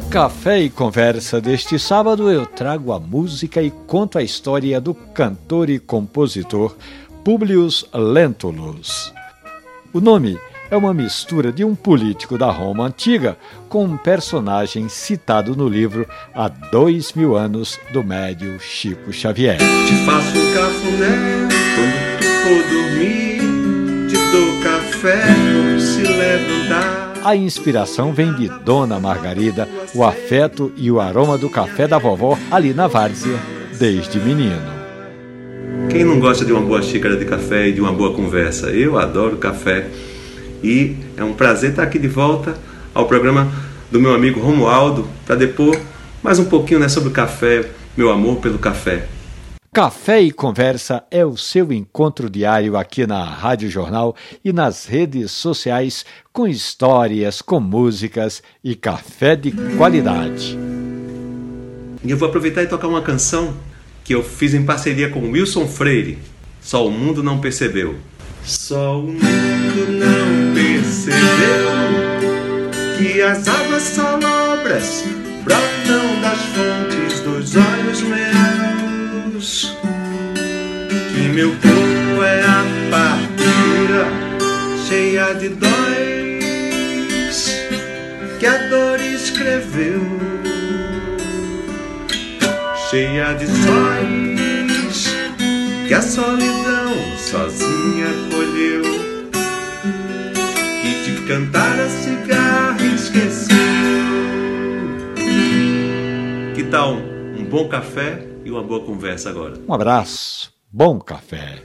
Café e Conversa deste sábado eu trago a música e conto a história do cantor e compositor Publius Lentulus. O nome é uma mistura de um político da Roma antiga com um personagem citado no livro Há Dois Mil Anos do médio Chico Xavier. Te faço cafuné quando tu for dormir, te dou café levantar. A inspiração vem de Dona Margarida, o afeto e o aroma do café da vovó ali na várzea, desde menino. Quem não gosta de uma boa xícara de café e de uma boa conversa? Eu adoro café e é um prazer estar aqui de volta ao programa do meu amigo Romualdo para depor mais um pouquinho né, sobre o café, meu amor pelo café. Café e Conversa é o seu encontro diário aqui na Rádio Jornal e nas redes sociais com histórias, com músicas e café de qualidade. E eu vou aproveitar e tocar uma canção que eu fiz em parceria com Wilson Freire. Só o mundo não percebeu. Só o mundo não percebeu que as águas salobras brotam das fontes dos olhos meus. Que meu corpo é a partida cheia de dóis que a dor escreveu, cheia de sóis que a solidão sozinha colheu e de cantar a cigarra esqueceu. Que tal bom café e uma boa conversa agora? Um abraço, bom café.